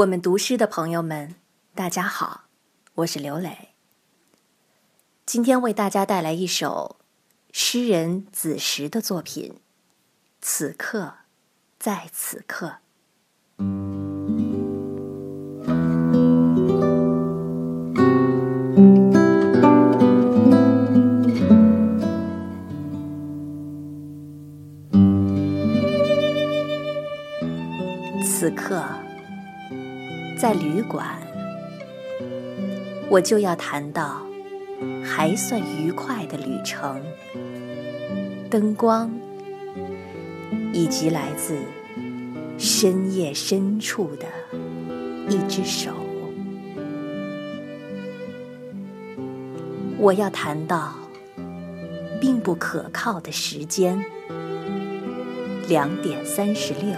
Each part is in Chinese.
我们读诗的朋友们，大家好，我是刘磊。今天为大家带来一首诗人子时的作品《此刻，在此刻》。此刻。在旅馆，我就要谈到还算愉快的旅程、灯光，以及来自深夜深处的一只手。我要谈到并不可靠的时间，两点三十六。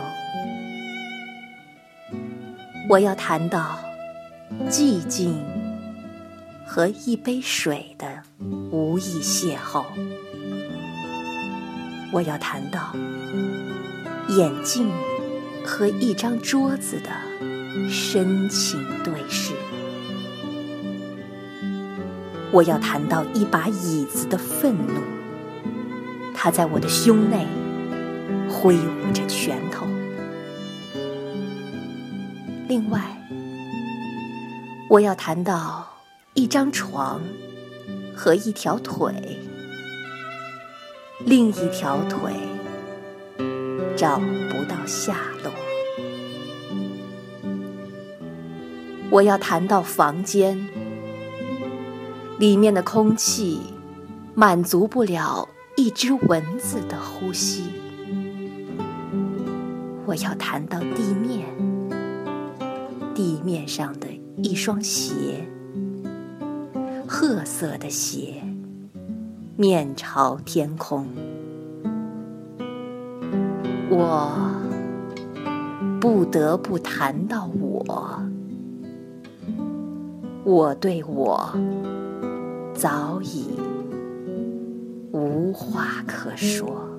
我要谈到寂静和一杯水的无意邂逅。我要谈到眼镜和一张桌子的深情对视。我要谈到一把椅子的愤怒，它在我的胸内挥舞着拳头。另外，我要谈到一张床和一条腿，另一条腿找不到下落。我要谈到房间里面的空气满足不了一只蚊子的呼吸。我要谈到地面。地面上的一双鞋，褐色的鞋，面朝天空。我不得不谈到我，我对我早已无话可说。